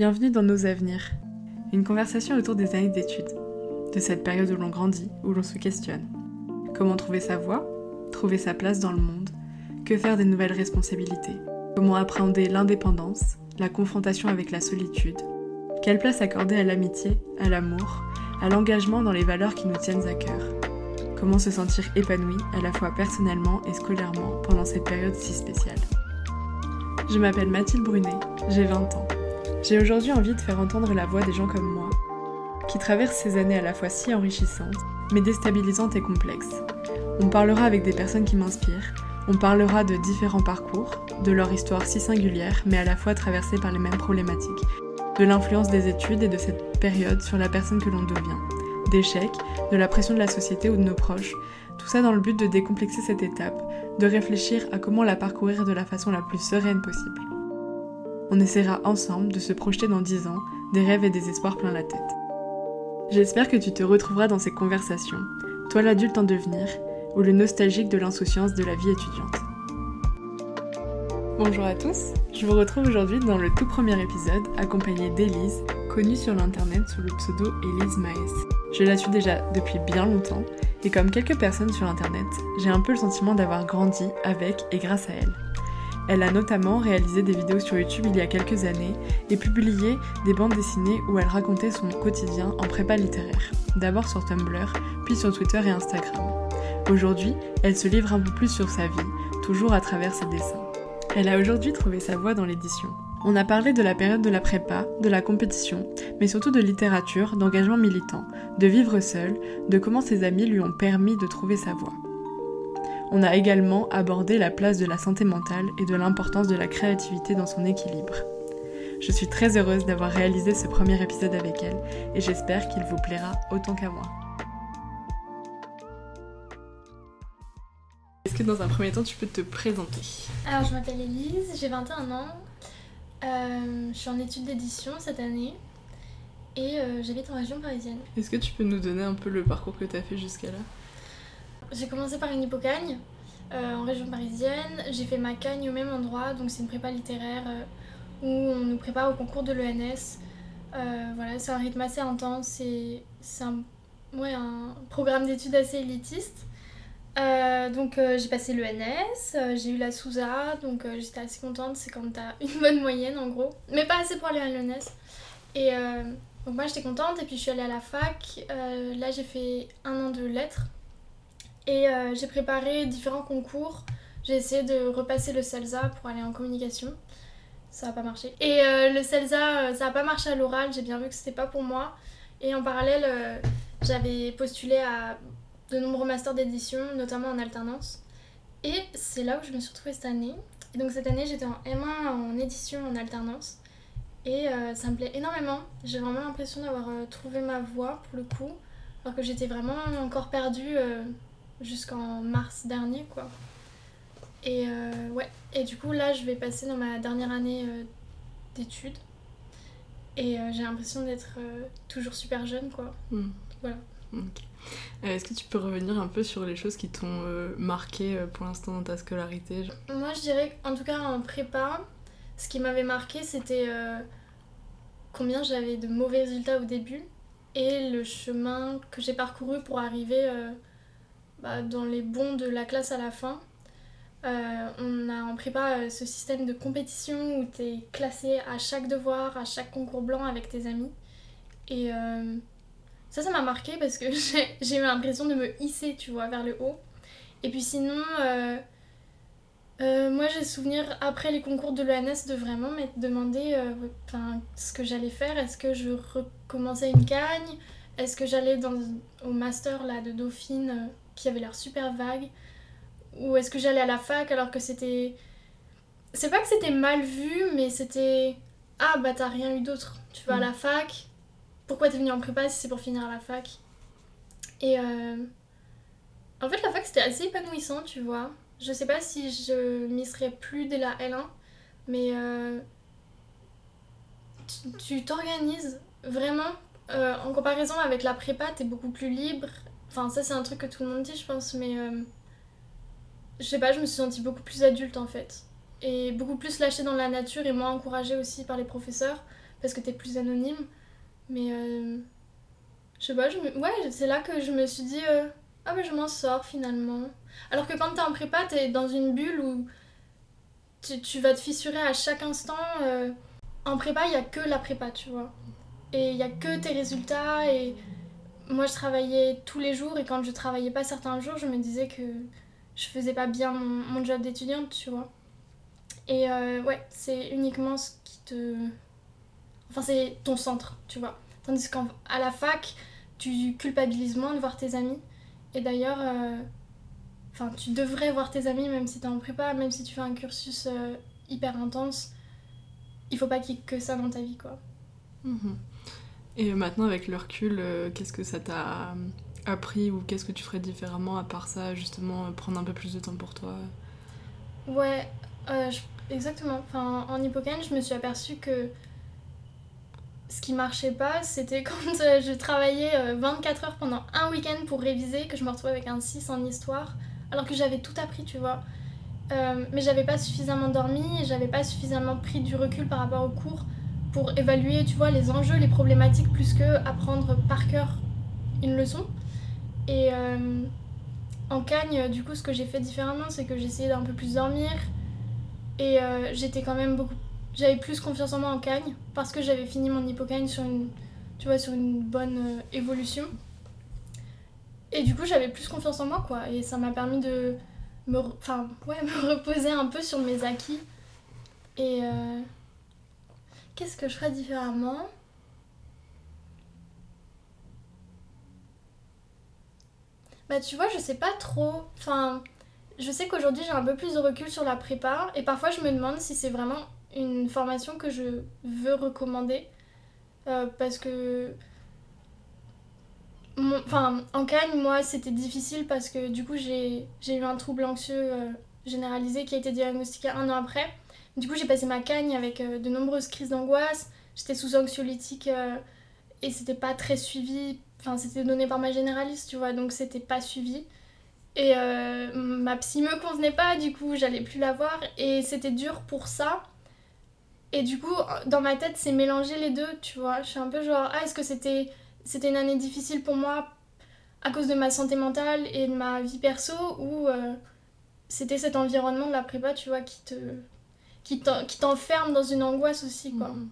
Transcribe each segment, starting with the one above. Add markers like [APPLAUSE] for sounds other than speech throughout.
Bienvenue dans Nos Avenirs, une conversation autour des années d'études, de cette période où l'on grandit, où l'on se questionne. Comment trouver sa voie, trouver sa place dans le monde, que faire des nouvelles responsabilités, comment appréhender l'indépendance, la confrontation avec la solitude, quelle place accorder à l'amitié, à l'amour, à l'engagement dans les valeurs qui nous tiennent à cœur. Comment se sentir épanoui à la fois personnellement et scolairement pendant cette période si spéciale. Je m'appelle Mathilde Brunet, j'ai 20 ans. J'ai aujourd'hui envie de faire entendre la voix des gens comme moi, qui traversent ces années à la fois si enrichissantes, mais déstabilisantes et complexes. On parlera avec des personnes qui m'inspirent, on parlera de différents parcours, de leur histoire si singulière, mais à la fois traversée par les mêmes problématiques, de l'influence des études et de cette période sur la personne que l'on devient, d'échecs, de la pression de la société ou de nos proches, tout ça dans le but de décomplexer cette étape, de réfléchir à comment la parcourir de la façon la plus sereine possible. On essaiera ensemble de se projeter dans 10 ans, des rêves et des espoirs plein la tête. J'espère que tu te retrouveras dans ces conversations, toi l'adulte en devenir, ou le nostalgique de l'insouciance de la vie étudiante. Bonjour à tous, je vous retrouve aujourd'hui dans le tout premier épisode accompagné d'Élise, connue sur l'internet sous le pseudo Élise Maes. Je la suis déjà depuis bien longtemps, et comme quelques personnes sur internet, j'ai un peu le sentiment d'avoir grandi avec et grâce à elle. Elle a notamment réalisé des vidéos sur YouTube il y a quelques années et publié des bandes dessinées où elle racontait son quotidien en prépa littéraire, d'abord sur Tumblr, puis sur Twitter et Instagram. Aujourd'hui, elle se livre un peu plus sur sa vie, toujours à travers ses dessins. Elle a aujourd'hui trouvé sa voie dans l'édition. On a parlé de la période de la prépa, de la compétition, mais surtout de littérature, d'engagement militant, de vivre seule, de comment ses amis lui ont permis de trouver sa voie. On a également abordé la place de la santé mentale et de l'importance de la créativité dans son équilibre. Je suis très heureuse d'avoir réalisé ce premier épisode avec elle et j'espère qu'il vous plaira autant qu'à moi. Est-ce que dans un premier temps tu peux te présenter? Alors je m'appelle Elise, j'ai 21 ans, euh, je suis en études d'édition cette année et euh, j'habite en région parisienne. Est-ce que tu peux nous donner un peu le parcours que tu as fait jusqu'à là? J'ai commencé par une hypocagne euh, en région parisienne. J'ai fait ma cagne au même endroit, donc c'est une prépa littéraire euh, où on nous prépare au concours de l'ENS. Euh, voilà, c'est un rythme assez intense c'est un, ouais, un programme d'études assez élitiste. donc j'ai passé l'ENS, j'ai eu la SOUSA, donc j'étais assez contente, c'est quand t'as une bonne moyenne en gros, mais pas assez pour aller à l'ENS. Et donc moi j'étais contente et puis je suis allée à la fac, là j'ai fait un an de lettres et euh, j'ai préparé différents concours. J'ai essayé de repasser le CELSA pour aller en communication. Ça n'a pas marché. Et euh, le CELSA, euh, ça n'a pas marché à l'oral. J'ai bien vu que c'était pas pour moi. Et en parallèle, j'avais postulé à de nombreux masters d'édition, notamment en alternance. Et c'est là où je me suis retrouvée cette année. Et donc cette année, j'étais en M1 en édition en alternance. Et ça me plaît énormément. J'ai vraiment l'impression d'avoir trouvé ma voie pour le coup. Alors que j'étais vraiment encore perdue jusqu'en mars dernier, quoi. Et euh, ouais, et du coup là je vais passer dans ma dernière année euh, d'études et euh, j'ai l'impression d'être toujours super jeune quoi. Hmm. Voilà. Est-ce que tu peux revenir un peu sur les choses qui t'ont marqué pour l'instant dans ta scolarité Moi je dirais en tout cas en prépa, ce qui m'avait marqué c'était combien j'avais de mauvais résultats au début et le chemin que j'ai parcouru pour arriver bah, dans les bons de la classe à la fin. Euh, on a en prépa euh, ce système de compétition où tu es classé à chaque devoir, à chaque concours blanc avec tes amis. Et euh, ça, ça m'a marqué parce que [LAUGHS] j'ai eu l'impression de me hisser, tu vois, vers le haut. Et puis sinon, moi j'ai souvenir après les concours de l'ENS de vraiment m'être demandé ce que j'allais faire. Est-ce que je recommençais une cagne Est-ce que j'allais au master là, de Dauphine qui avait l'air super vague Ou est-ce que j'allais à la fac alors que c'était. C'est pas que c'était mal vu, mais c'était. Ah bah t'as rien eu d'autre. Tu vas à la mm. fac. Pourquoi t'es venu en prépa si c'est pour finir à la fac? Et euh... en fait, la fac c'était assez épanouissant, tu vois. Je sais pas si je m'y serais plus dès la L1, mais euh... tu t'organises vraiment. Euh, en comparaison avec la prépa, t'es beaucoup plus libre Enfin, ça, c'est un truc que tout le monde dit, je pense, mais. Euh, je sais pas, je me suis sentie beaucoup plus adulte en fait. Et beaucoup plus lâchée dans la nature et moins encouragée aussi par les professeurs. parce que t'es plus anonyme. Mais euh, je sais pas, je ouais, c'est là que je me suis dit, euh, ah bah je m'en sors finalement. Alors que quand t'es en prépa, t'es dans une bulle où tu, tu vas te fissurer à chaque instant. En prépa, il y a que la prépa, tu vois. Et il y a que tes résultats. Et moi, je travaillais tous les jours. Et quand je travaillais pas certains jours, je me disais que je faisais pas bien mon, job d'étudiante, tu vois. Et euh, ouais, c'est uniquement ce qui te. Enfin, c'est ton centre, tu vois. Tandis qu'à la fac, tu culpabilises moins de voir tes amis. Et d'ailleurs, euh, tu devrais voir tes amis même si t'es en prépa, même si tu fais un cursus euh, hyper intense. Il faut pas qu'il y ait que ça dans ta vie, quoi. Mhm. Et maintenant, avec le recul, euh, qu'est-ce que ça t'a appris ou qu'est-ce que tu ferais différemment à part ça, justement, euh, prendre un peu plus de temps pour toi? Ouais, euh, exactement. En hippocampe, je me suis aperçue que ce qui marchait pas, c'était [LAUGHS] quand euh, je travaillais euh, 24 heures pendant un week-end pour réviser, que je me retrouvais avec un 6 en histoire, alors que j'avais tout appris, tu vois. Euh, mais j'avais pas suffisamment dormi j'avais pas suffisamment pris du recul par rapport au cours pour évaluer, tu vois, les enjeux, les problématiques, plus que apprendre par cœur une leçon. Et euh, en Cagne, du coup, ce que j'ai fait différemment, c'est que essayé d'un peu plus dormir. Et euh, j'étais quand même beaucoup. J'avais plus confiance en moi en Cagne parce que j'avais fini mon hippocagne sur une, tu vois, sur une bonne euh, évolution. Et du coup, j'avais plus confiance en moi, quoi. Et ça m'a permis de me, enfin, ouais, [LAUGHS] me reposer un peu sur mes acquis. Et qu'est-ce que je ferais différemment? Bah tu vois, je sais pas trop. Enfin, je sais qu'aujourd'hui j'ai un peu plus de recul sur la prépa et parfois je me demande si c'est vraiment une formation que je veux recommander Euh, parce que enfin en Cagne moi c'était difficile parce que du coup j'ai j'ai eu un trouble anxieux euh, généralisé qui a été diagnostiqué un an après. Du coup j'ai passé ma Cagne avec euh, de nombreuses crises d'angoisse. J'étais sous anxiolytique euh, et c'était pas très suivi. Enfin c'était donné par ma généraliste tu vois donc c'était pas suivi. Et euh, ma psy me convenait pas, du coup, j'allais plus la voir. Et c'était dur pour ça. Et du coup, dans ma tête, c'est mélanger les deux, tu vois. Je suis un peu genre, ah, est-ce que c'était c'était une année difficile pour moi à cause de ma santé mentale et de ma vie perso ou c'était cet environnement de la prépa, tu vois, qui te qui t'en- qui t'enferme dans une angoisse aussi, quoi. Mhm.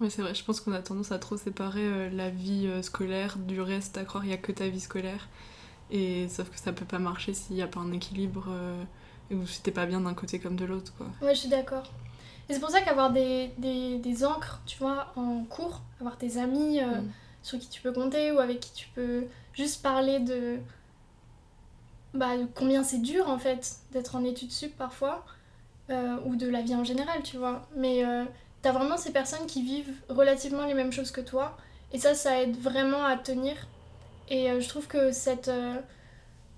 Ouais, c'est vrai, je pense qu'on a tendance à trop séparer euh, la vie euh, scolaire du reste, à croire qu'il n'y a que ta vie scolaire. Et sauf que ça peut pas marcher s'il n'y a pas un équilibre euh, ou si t'es pas bien d'un côté comme de l'autre, quoi. Ouais, je suis d'accord. Et c'est pour ça qu'avoir des, des, des encres, tu vois, en cours, avoir tes amis euh, Mm. sur qui tu peux compter ou avec qui tu peux juste parler de, bah, de combien c'est dur en fait d'être en études sup parfois, euh, ou de la vie en général, tu vois. Mais euh, t'as vraiment ces personnes qui vivent relativement les mêmes choses que toi, et ça, ça aide vraiment à tenir. Et euh, je trouve que cette, euh,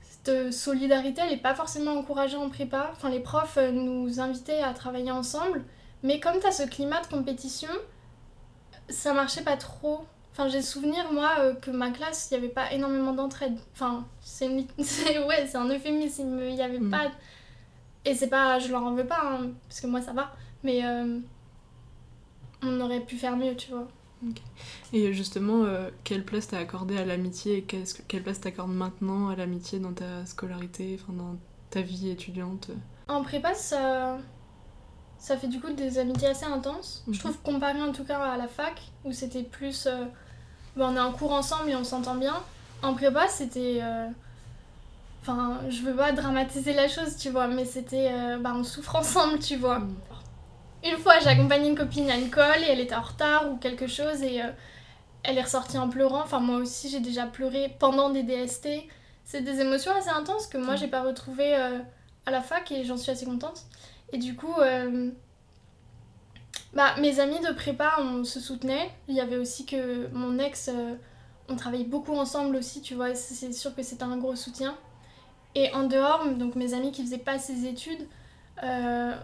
cette solidarité, elle n'est pas forcément encouragée en prépa. Enfin, les profs nous invitaient à travailler ensemble, mais comme tu as ce climat de compétition, ça marchait pas trop. Enfin, j'ai souvenir, moi, euh, que ma classe, il n'y avait pas énormément d'entraide. Enfin, c'est une- [LAUGHS] c'est- ouais, c'est un euphémisme, il n'y avait Mm. pas... Et c'est pas... Je leur en veux pas, hein, parce que moi, ça va. Mais euh, on aurait pu faire mieux, tu vois. Et justement, euh, quelle place t'as accordée à l'amitié et qu'est-ce que- quelle place t'accordes maintenant à l'amitié dans ta scolarité, enfin dans ta vie étudiante? En prépa, ça, ça fait du coup des amitiés assez intenses. Mhm. Je trouve comparé en tout cas à la fac, où c'était plus. euh, on est en cours ensemble et on s'entend bien. En prépa, c'était. euh, Enfin, je veux pas dramatiser la chose, tu vois, mais c'était. euh, bah, on souffre ensemble, tu vois. Mm. Une fois, j'ai accompagné une copine à l'école et elle était en retard ou quelque chose et euh, elle est ressortie en pleurant. Enfin, moi aussi, j'ai déjà pleuré pendant des DST. C'est des émotions assez intenses que moi, Mm. j'ai pas retrouvées euh, à la fac et j'en suis assez contente. Et du coup, bah, mes amis de prépa, on se soutenait. Il y avait aussi que mon ex, euh, on travaillait beaucoup ensemble aussi, tu vois. C'est sûr que c'était un gros soutien. Et en dehors, donc mes amis qui faisaient pas ces études, euh,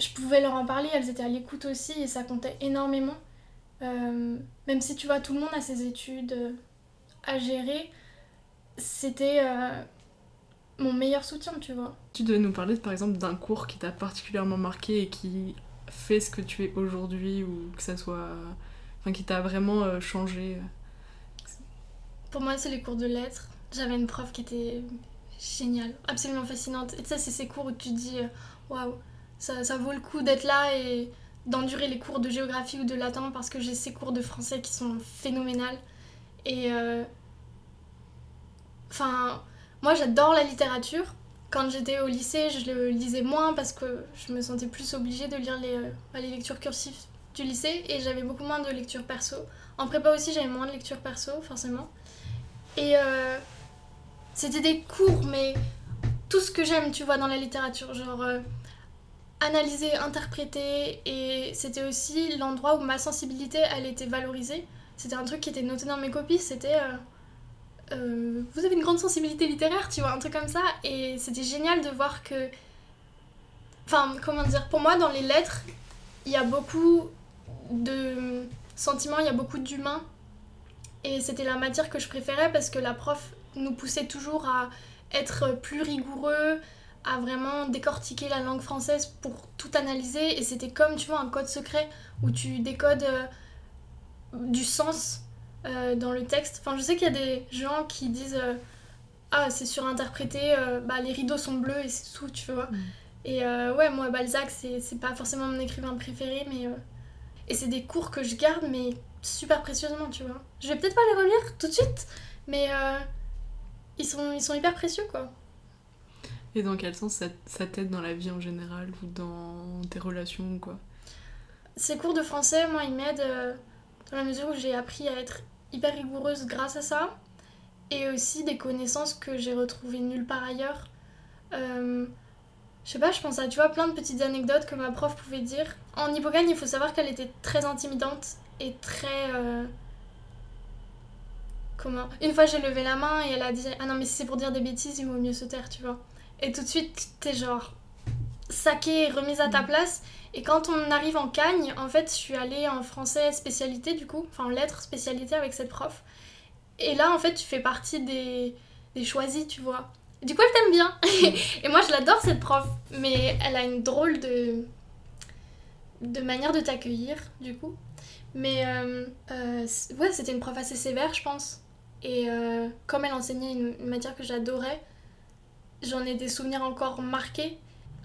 je pouvais leur en parler, elles étaient à l'écoute aussi et ça comptait énormément. Euh, même si tu vois, tout le monde a ses études euh, à gérer, c'était euh, mon meilleur soutien, tu vois. Tu devais nous parler par exemple d'un cours qui t'a particulièrement marqué et qui fait ce que tu es aujourd'hui ou que ça soit. Enfin, qui t'a vraiment euh, changé Pour moi, c'est les cours de lettres. J'avais une prof qui était géniale, absolument fascinante. Et ça, c'est ces cours où tu dis euh, waouh, ça, ça vaut le coup d'être là et d'endurer les cours de géographie ou de latin parce que j'ai ces cours de français qui sont phénoménales. Et. euh, Enfin, moi j'adore la littérature. Quand j'étais au lycée, je le lisais moins parce que je me sentais plus obligée de lire les, euh, les lectures cursives du lycée et j'avais beaucoup moins de lectures perso. En prépa aussi, j'avais moins de lectures perso, forcément. Et c'était des cours, mais tout ce que j'aime, tu vois, dans la littérature, genre euh, analyser, interpréter, et c'était aussi l'endroit où ma sensibilité, elle était valorisée. C'était un truc qui était noté dans mes copies, c'était... euh, euh, vous avez une grande sensibilité littéraire, tu vois, un truc comme ça. Et c'était génial de voir que. Enfin, comment dire, pour moi, dans les lettres, il y a beaucoup de sentiments, il y a beaucoup d'humain. Et c'était la matière que je préférais parce que la prof nous poussait toujours à être plus rigoureux, à vraiment décortiquer la langue française pour tout analyser. Et c'était comme, tu vois, un code secret où tu décodes euh, du sens euh, dans le texte. Enfin, je sais qu'il y a des gens qui disent euh, Ah, c'est surinterprété, bah, les rideaux sont bleus et c'est tout, tu vois. Mm. Et ouais, moi, Balzac, c'est c'est pas forcément mon écrivain préféré, mais. Et c'est des cours que je garde, mais super précieusement, tu vois. Je vais peut-être pas les relire tout de suite, mais ils, sont, ils sont hyper précieux, quoi. Et dans quel sens ça, ça t'aide dans la vie en général ou dans tes relations ou quoi? Ces cours de français, moi, ils m'aident euh, dans la mesure où j'ai appris à être hyper rigoureuse grâce à ça. Et aussi des connaissances que j'ai retrouvées nulle part ailleurs. Euh, je sais pas, je pense à tu vois, plein de petites anecdotes que ma prof pouvait dire. En Hippocane, il faut savoir qu'elle était très intimidante et très. euh, Comment Une fois, j'ai levé la main et elle a dit Ah non, mais si c'est pour dire des bêtises, il vaut mieux se taire, tu vois. Et tout de suite, t'es genre saquée et remise à ta place. Et quand on arrive en Cagne, en fait, je suis allée en français spécialité du coup, enfin en lettres spécialité avec cette prof. Et là, en fait, tu fais partie des, des choisis, tu vois. Du coup, elle t'aime bien. [LAUGHS] et moi, je l'adore cette prof, mais elle a une drôle de de manière de t'accueillir, du coup. Mais euh, euh, ouais, c'était une prof assez sévère, je pense. Et euh, comme elle enseignait une, une matière que j'adorais, j'en ai des souvenirs encore marqués.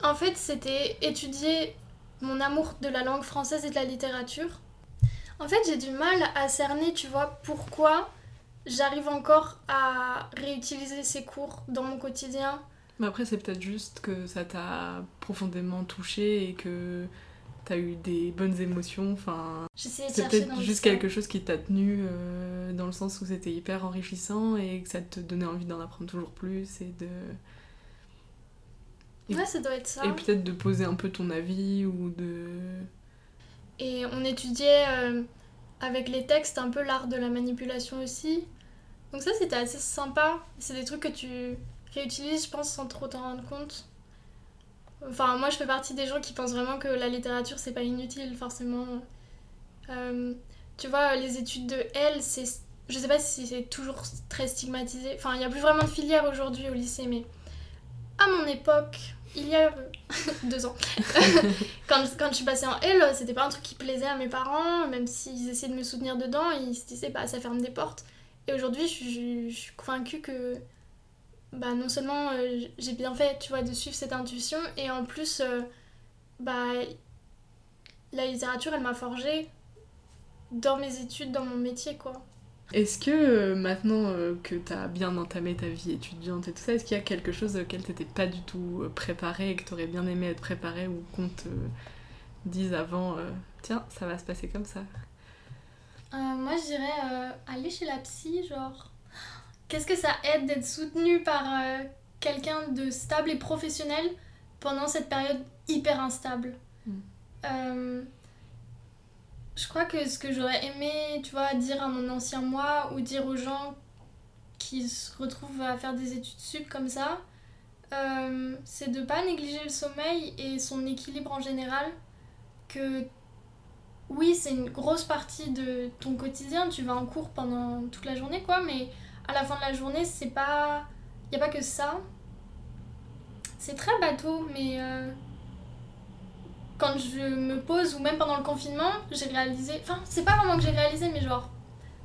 En fait, c'était étudier mon amour de la langue française et de la littérature. En fait, j'ai du mal à cerner, tu vois, pourquoi j'arrive encore à réutiliser ces cours dans mon quotidien. Mais après, c'est peut-être juste que ça t'a profondément touché et que t'as eu des bonnes émotions. Enfin, c'est peut-être juste quelque chose qui t'a tenu euh, dans le sens où c'était hyper enrichissant et que ça te donnait envie d'en apprendre toujours plus et de. Et- Ouais, ça doit être ça. Et peut-être de poser un peu ton avis ou de. Et on étudiait euh, avec les textes un peu l'art de la manipulation aussi. Donc ça, c'était assez sympa. C'est des trucs que tu réutilises, je pense, sans trop t'en rendre compte. Enfin, moi, je fais partie des gens qui pensent vraiment que la littérature, c'est pas inutile, forcément. Euh, tu vois, les études de L, c'est... Je sais pas si c'est toujours très stigmatisé. Enfin, il n'y a plus vraiment de filière aujourd'hui au lycée, mais à mon époque, il y a [LAUGHS] deux ans, [LAUGHS] quand, quand je suis passée en L, c'était pas un truc qui plaisait à mes parents, même s'ils essayaient de me soutenir dedans, ils se disaient bah ça ferme des portes. Et aujourd'hui, je, je suis convaincue que bah non seulement euh, j'ai bien fait, tu vois, de suivre cette intuition, et en plus, euh, bah la littérature, elle m'a forgée dans mes études, dans mon métier, quoi. Est-ce que euh, maintenant euh, que t'as bien entamé ta vie étudiante et tout ça, est-ce qu'il y a quelque chose auquel t'étais pas du tout préparée et que t'aurais bien aimé être préparée ou qu'on te dise avant euh, tiens, ça va se passer comme ça? Euh, moi, je dirais euh, aller chez la psy, genre. Qu'est-ce que ça aide d'être soutenu par euh, quelqu'un de stable et professionnel pendant cette période hyper instable? Mm. Euh, Je crois que ce que j'aurais aimé, tu vois, dire à mon ancien moi ou dire aux gens qui se retrouvent à faire des études sup comme ça, euh, c'est de pas négliger le sommeil et son équilibre en général. Que oui, c'est une grosse partie de ton quotidien. Tu vas en cours pendant toute la journée, quoi, mais à la fin de la journée, c'est pas. Y a pas que ça. C'est très bateau, mais. euh, quand je me pose, ou même pendant le confinement, j'ai réalisé. Enfin, c'est pas vraiment que j'ai réalisé, mais genre,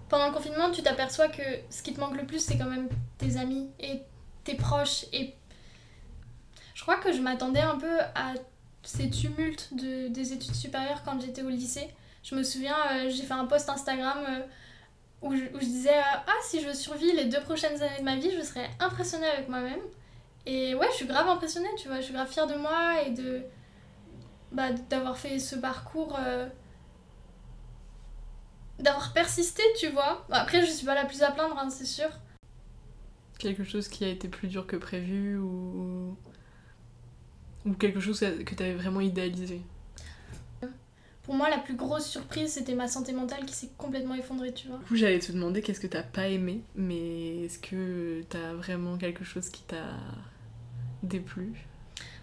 pendant le confinement, tu t'aperçois que ce qui te manque le plus, c'est quand même tes amis et tes proches. Et je crois que je m'attendais un peu à ces tumultes de, des études supérieures quand j'étais au lycée. Je me souviens, euh, j'ai fait un post Instagram euh, où, je, disais euh, Ah, si je survis les deux prochaines années de ma vie, je serais impressionnée avec moi-même. Et ouais, je suis grave impressionnée, tu vois. Je suis grave fière de moi et de bah, d'avoir fait ce parcours. d'avoir persisté, tu vois. Après, je suis pas la plus à plaindre, hein, c'est sûr. Quelque chose qui a été plus dur que prévu ou ou quelque chose que tu avais vraiment idéalisé Pour moi, la plus grosse surprise, c'était ma santé mentale qui s'est complètement effondrée, tu vois. Du coup, j'allais te demander qu'est-ce que t'as pas aimé, mais est-ce que t'as vraiment quelque chose qui t'a déplu?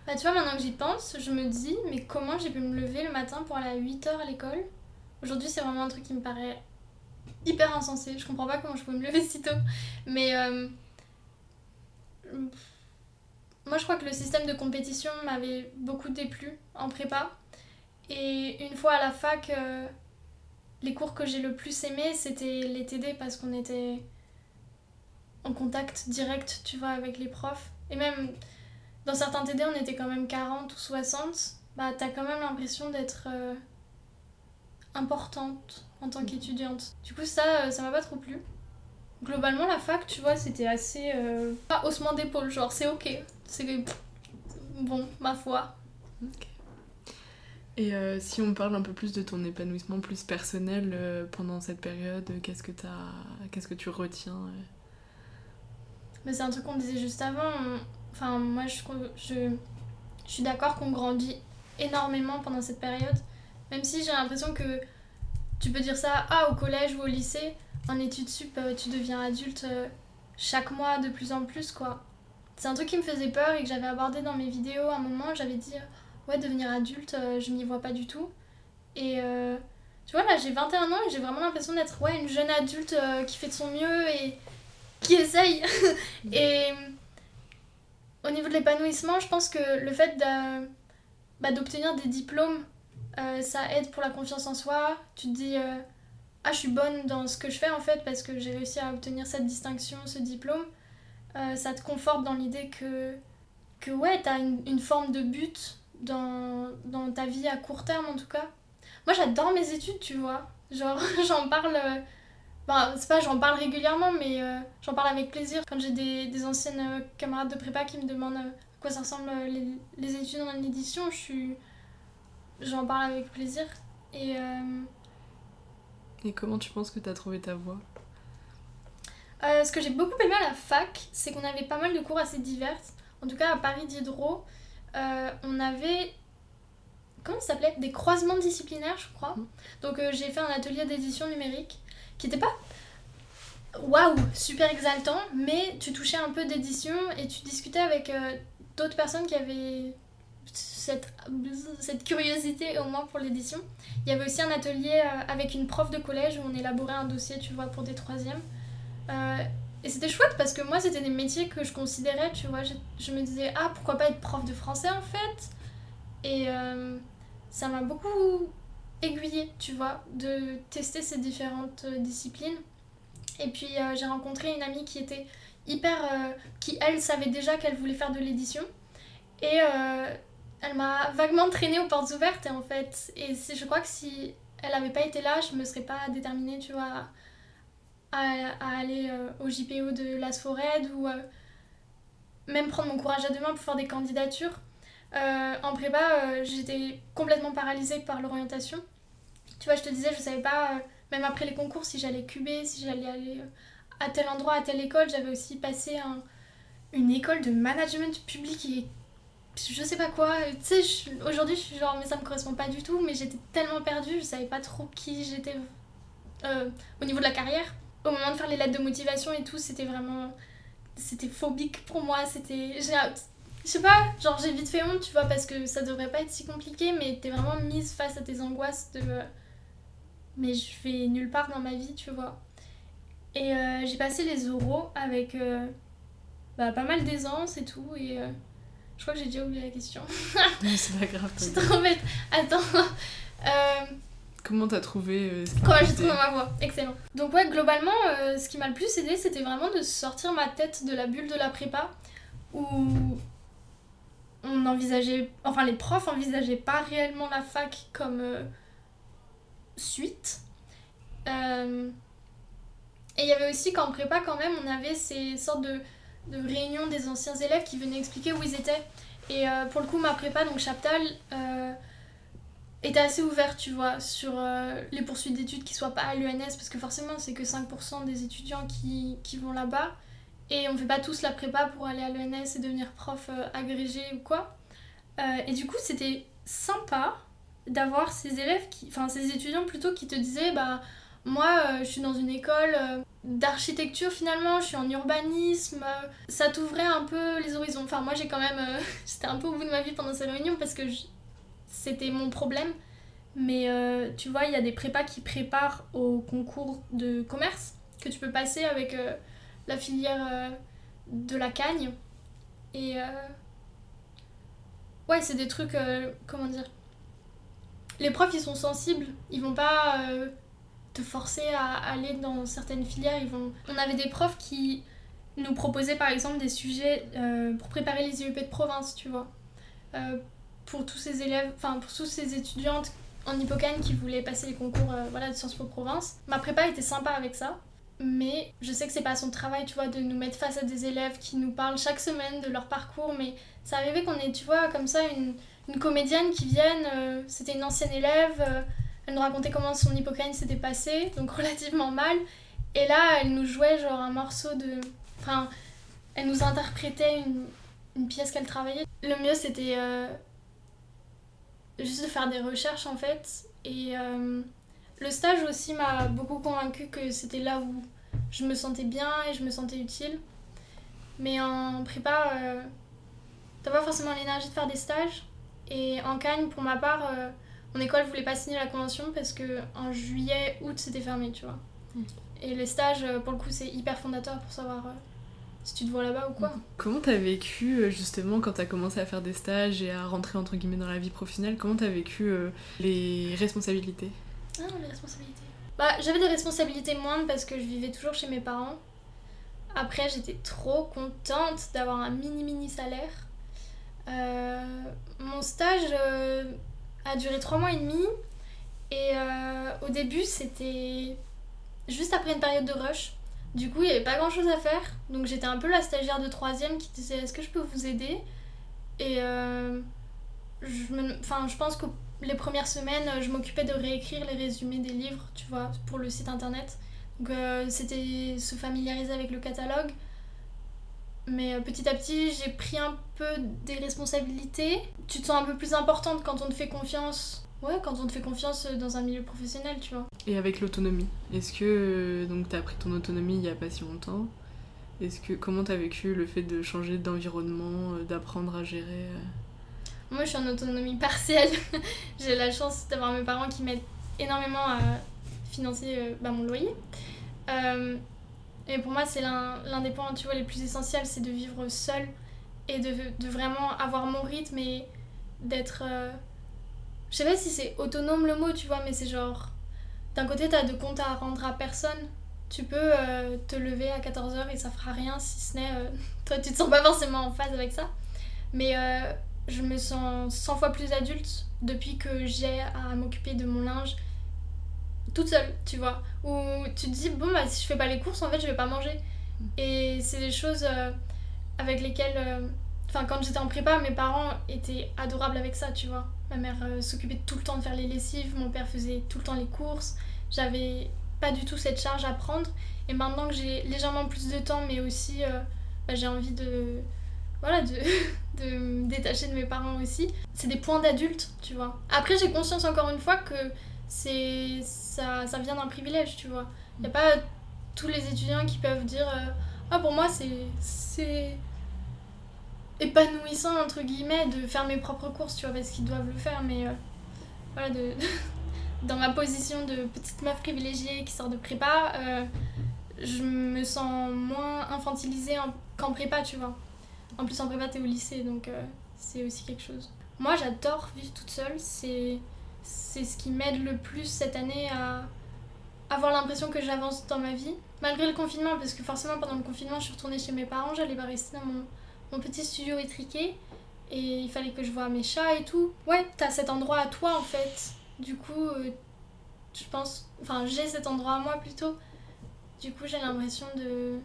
Bah, tu vois, maintenant que j'y pense, je me dis, mais comment j'ai pu me lever le matin pour aller à 8h à l'école? Aujourd'hui, c'est vraiment un truc qui me paraît hyper insensé. Je comprends pas comment je pouvais me lever [LAUGHS] si tôt. Mais. Euh moi, je crois que le système de compétition m'avait beaucoup déplu en prépa. Et une fois à la fac, euh, les cours que j'ai le plus aimé, c'était les TD parce qu'on était en contact direct, tu vois, avec les profs. Et même dans certains TD, on était quand même 40 ou 60. Bah, t'as quand même l'impression d'être euh, importante en tant qu'étudiante. Du coup, ça, euh, ça m'a pas trop plu. Globalement, la fac, tu vois, c'était assez. Euh, pas haussement d'épaule, genre, c'est ok. C'est. Bon, ma foi. Ok. Et euh, si on parle un peu plus de ton épanouissement plus personnel euh, pendant cette période, qu'est-ce que, qu'est-ce que tu retiens Mais c'est un truc qu'on disait juste avant. Enfin, moi, je, suis d'accord qu'on grandit énormément pendant cette période. Même si j'ai l'impression que tu peux dire ça ah, au collège ou au lycée en études sup, euh, tu deviens adulte euh, chaque mois de plus en plus, quoi. C'est un truc qui me faisait peur et que j'avais abordé dans mes vidéos à un moment. J'avais dit, euh, ouais, devenir adulte, je m'y vois pas du tout. Et tu vois, là, j'ai 21 ans et j'ai vraiment l'impression d'être ouais, une jeune adulte qui fait de son mieux et qui essaye. [LAUGHS] et au niveau de l'épanouissement, je pense que le fait bah, d'obtenir des diplômes, ça aide pour la confiance en soi. Tu te dis ah je suis bonne dans ce que je fais en fait parce que j'ai réussi à obtenir cette distinction, ce diplôme, euh, ça te conforte dans l'idée que, que ouais, t'as une, une forme de but dans, dans ta vie à court terme en tout cas. Moi j'adore mes études, tu vois. Genre [LAUGHS] j'en parle... Euh, bon, c'est pas j'en parle régulièrement, mais euh, j'en parle avec plaisir. Quand j'ai des, des, anciennes camarades de prépa qui me demandent à quoi ça ressemble les, les études en édition, je suis... J'en parle avec plaisir. Et... Et comment tu penses que tu as trouvé ta voie? Euh, Ce que j'ai beaucoup aimé à la fac, c'est qu'on avait pas mal de cours assez divers. En tout cas, à Paris Diderot, euh, on avait. Comment ça s'appelait? Des croisements disciplinaires, je crois. Mmh. Donc, euh, j'ai fait un atelier d'édition numérique qui n'était pas waouh, super exaltant, mais tu touchais un peu d'édition et tu discutais avec d'autres personnes qui avaient cette, cette curiosité au moins pour l'édition. Il y avait aussi un atelier euh, avec une prof de collège où on élaborait un dossier, tu vois, pour des troisièmes. Euh, et c'était chouette parce que moi, c'était des métiers que je considérais, tu vois. Je, me disais, ah, pourquoi pas être prof de français en fait? Et euh, ça m'a beaucoup aiguillé, tu vois, de tester ces différentes disciplines. Et puis, j'ai rencontré une amie qui était hyper. qui, elle, savait déjà qu'elle voulait faire de l'édition. Et elle m'a vaguement traînée aux portes ouvertes en fait et je crois que si elle n'avait pas été là je me serais pas déterminée tu vois à, aller euh, au JPO de Las Forêt ou euh, même prendre mon courage à deux mains pour faire des candidatures euh, en prépa j'étais complètement paralysée par l'orientation tu vois je te disais je savais pas même après les concours si j'allais cuber si j'allais aller à tel endroit à telle école j'avais aussi passé un, une école de management public et je sais pas quoi. Tu sais, aujourd'hui, je suis genre, mais ça me correspond pas du tout, mais j'étais tellement perdue, je savais pas trop qui j'étais euh, au niveau de la carrière. Au moment de faire les lettres de motivation et tout, c'était vraiment. C'était phobique pour moi, c'était. Je sais pas, genre j'ai vite fait honte, tu vois, parce que ça devrait pas être si compliqué, mais t'es vraiment mise face à tes angoisses de. Mais je vais nulle part dans ma vie, tu vois. Et euh, j'ai passé les oraux avec euh, bah, pas mal d'aisance et tout, et Je crois que j'ai déjà oublié la question. [LAUGHS] c'est pas grave. [LAUGHS] Je suis trop bête. Attends. Comment t'as trouvé euh, ce qui Comment j'ai trouvé ma voix Excellent. Donc ouais, globalement, euh, ce qui m'a le plus aidé, c'était vraiment de sortir ma tête de la bulle de la prépa, où on envisageait, enfin les profs envisageaient pas réellement la fac comme euh, suite. Et il y avait aussi qu'en prépa quand même, on avait ces sortes de, de réunions des anciens élèves qui venaient expliquer où ils étaient. Et pour le coup, ma prépa, donc Chaptal, euh, était assez ouverte, tu vois, sur euh, les poursuites d'études qui soient pas à l'UNS, parce que forcément, c'est que 5% des étudiants qui, qui vont là-bas. Et on fait pas tous la prépa pour aller à l'ENS et devenir prof euh, agrégé ou quoi. Euh, et du coup, c'était sympa d'avoir ces élèves, qui, enfin ces étudiants plutôt, qui te disaient bah moi je suis dans une école d'architecture finalement, je suis en urbanisme, ça t'ouvrait un peu les horizons. Enfin moi j'ai quand même, [LAUGHS] j'étais un peu au bout de ma vie pendant ces réunions parce que je- c'était mon problème. Mais euh, tu vois, il y a des prépas qui préparent au concours de commerce que tu peux passer avec euh, la filière euh, de la cagne. Et ouais, c'est des trucs, comment dire Les profs, ils sont sensibles, ils vont pas te forcer à aller dans certaines filières. On avait des profs qui nous proposaient par exemple des sujets pour préparer les IEP de province, tu vois. Pour tous ces élèves, enfin pour tous ces étudiantes en hippocane qui voulaient passer les concours euh, voilà, de Sciences Po Province. Ma prépa était sympa avec ça, mais je sais que c'est pas son travail, tu vois, de nous mettre face à des élèves qui nous parlent chaque semaine de leur parcours, mais ça arrivait qu'on ait, tu vois, comme ça, une, une comédienne qui vienne, euh, c'était une ancienne élève, euh, elle nous racontait comment son hippocane s'était passé, donc [LAUGHS] relativement mal, et là, elle nous jouait genre un morceau de... Enfin, elle nous interprétait une, une pièce qu'elle travaillait. Le mieux, c'était... juste de faire des recherches en fait. Et euh, le stage aussi m'a beaucoup convaincu que c'était là où je me sentais bien et je me sentais utile. Mais en prépa, euh, t'as pas forcément l'énergie de faire des stages. Et en Cagne, pour ma part, euh, mon école voulait pas signer la convention parce que en juillet, août, c'était fermé, tu vois. Mm. Et les stages, euh, pour le coup, c'est hyper fondateur pour savoir euh, si tu te vois là-bas ou quoi. Comment t'as vécu euh, justement quand t'as commencé à faire des stages et à rentrer entre guillemets dans la vie professionnelle Comment t'as vécu euh, les responsabilités? Ah, les responsabilités. Bah, j'avais des responsabilités moindres parce que je vivais toujours chez mes parents. Après, j'étais trop contente d'avoir un mini mini salaire. Euh, mon stage euh, a duré trois mois et demi. Et au début, c'était juste après une période de rush. Du coup, il n'y avait pas grand chose à faire. Donc, j'étais un peu la stagiaire de troisième qui disait Est-ce que je peux vous aider? Et euh, je, pense que les premières semaines, je m'occupais de réécrire les résumés des livres, tu vois, pour le site internet. Donc euh, c'était se familiariser avec le catalogue. Mais euh, petit à petit, j'ai pris un peu des responsabilités. Tu te sens un peu plus importante quand on te fait confiance. Ouais, quand on te fait confiance dans un milieu professionnel, tu vois. Et avec l'autonomie Est-ce que euh, donc t'as pris ton autonomie il y a pas si longtemps? Est-ce que comment t'as vécu le fait de changer d'environnement, euh, d'apprendre à gérer euh, Moi, je suis en autonomie partielle. [LAUGHS] j'ai la chance d'avoir mes parents qui m'aident énormément à financer bah, mon loyer. Euh, et pour moi, c'est l'un l'un des points tu vois, les plus essentiels, c'est de vivre seule et de, de vraiment avoir mon rythme et d'être... euh, Je sais pas si c'est autonome le mot, tu vois, mais c'est genre... D'un côté, t'as de compte à rendre à personne. Tu peux euh, te lever à 14h et ça fera rien si ce n'est... euh, [LAUGHS] toi, tu te sens pas forcément en phase avec ça. Mais euh, je me sens 100 fois plus adulte depuis que j'ai à m'occuper de mon linge toute seule, tu vois. Où tu te dis, bon, bah, si je fais pas les courses, en fait, je vais pas manger. Et c'est des choses euh, avec lesquelles. Enfin, quand j'étais en prépa, mes parents étaient adorables avec ça, tu vois. Ma mère euh, s'occupait tout le temps de faire les lessives, mon père faisait tout le temps les courses. J'avais pas du tout cette charge à prendre. Et maintenant que j'ai légèrement plus de temps, mais aussi euh, bah, j'ai envie de. Voilà, de, [LAUGHS] de me détacher de mes parents aussi. C'est des points d'adulte, tu vois. Après, j'ai conscience encore une fois que c'est ça, ça vient d'un privilège, tu vois. Il n'y a pas tous les étudiants qui peuvent dire euh, Ah, pour moi, c'est épanouissant, entre guillemets, de faire mes propres courses, tu vois, parce qu'ils doivent le faire, mais euh, voilà, de, [LAUGHS] dans ma position de petite meuf privilégiée qui sort de prépa, euh, je me sens moins infantilisée en- qu'en prépa, tu vois. En plus, en prépa, t'es au lycée, donc euh, c'est aussi quelque chose. Moi, j'adore vivre toute seule. C'est c'est ce qui m'aide le plus cette année à avoir l'impression que j'avance dans ma vie. Malgré le confinement, parce que forcément pendant le confinement, je suis retournée chez mes parents, j'allais pas rester dans mon, mon petit studio étriqué. Et il fallait que je voie mes chats et tout. Ouais, t'as cet endroit à toi en fait. Du coup, euh, je pense. Enfin, j'ai cet endroit à moi plutôt. Du coup, j'ai l'impression de.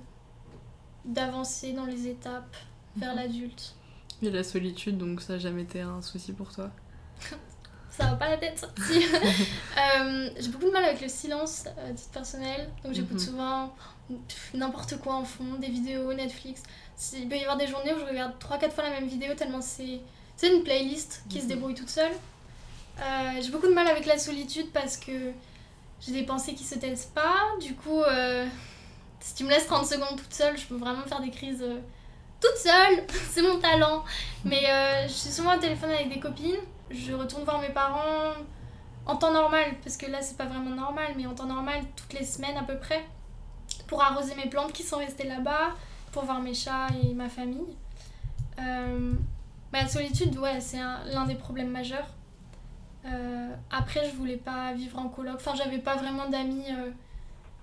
d'avancer dans les étapes vers Mhm. l'adulte. Il y a la solitude, donc ça n'a jamais été un souci pour toi. [LAUGHS] Ça va pas la tête. Si. [LAUGHS] Euh, j'ai beaucoup de mal avec le silence euh, titre personnel. Donc j'écoute Mhm. souvent n'importe quoi en fond, des vidéos, Netflix. Il peut y avoir des journées où je regarde 3-4 fois la même vidéo tellement c'est. C'est une playlist qui se Mhm. débrouille toute seule. Euh, j'ai beaucoup de mal avec la solitude parce que j'ai des pensées qui se taisent pas. Du coup, euh, si tu me laisses 30 secondes toute seule, je peux vraiment faire des crises euh, toute seule. [LAUGHS] c'est mon talent. Mais je suis souvent au téléphone avec des copines. Je retourne voir mes parents en temps normal, parce que là c'est pas vraiment normal, mais en temps normal, toutes les semaines à peu près, pour arroser mes plantes qui sont restées là-bas, pour voir mes chats et ma famille. Euh, bah, la solitude, ouais, c'est un- l'un des problèmes majeurs. Euh, après, je voulais pas vivre en coloc. Enfin, j'avais pas vraiment d'amis euh,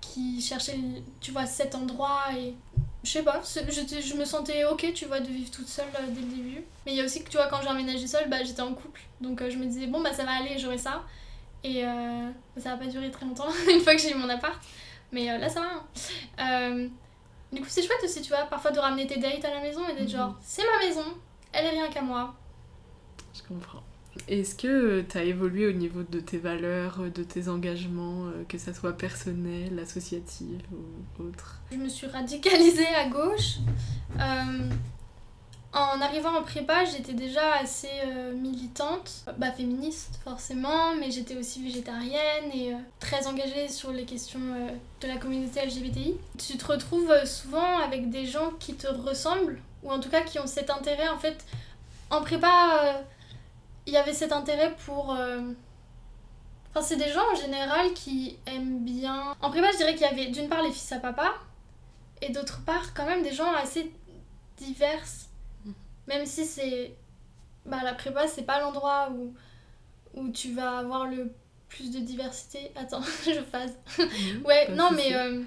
qui cherchaient, tu vois, cet endroit et je sais pas, je me sentais ok, tu vois, de vivre toute seule euh, dès le début. Mais il y a aussi que, tu vois, quand j'ai emménagé seule, bah, j'étais en couple. Donc je me disais, bon, bah ça va aller, j'aurai ça. Et euh, ça va pas durer très longtemps, [LAUGHS] une fois que j'ai eu mon appart. Mais là, ça va. hein. Euh, du coup, c'est chouette aussi, tu vois, parfois de ramener tes dates à la maison et d'être Mhm. genre, c'est ma maison, elle est rien qu'à moi. Je comprends. Est-ce que tu as évolué au niveau de tes valeurs, euh, de tes engagements, euh, que ça soit personnel, associatif ou autre? Je me suis radicalisée à gauche. Euh, en arrivant en prépa, j'étais déjà assez euh, militante, bah féministe forcément, mais j'étais aussi végétarienne et euh, très engagée sur les questions euh, de la communauté LGBTI. Tu te retrouves souvent avec des gens qui te ressemblent, ou en tout cas qui ont cet intérêt en fait. En prépa, il y avait cet intérêt pour... Enfin, c'est des gens en général qui aiment bien. En prépa, je dirais qu'il y avait d'une part les fils à papa, et d'autre part, quand même, des gens assez divers. Même si c'est. Bah, la prépa, c'est pas l'endroit où, où tu vas avoir le plus de diversité. [LAUGHS] Attends, je phase. Ouais, Pas de non, mais. euh,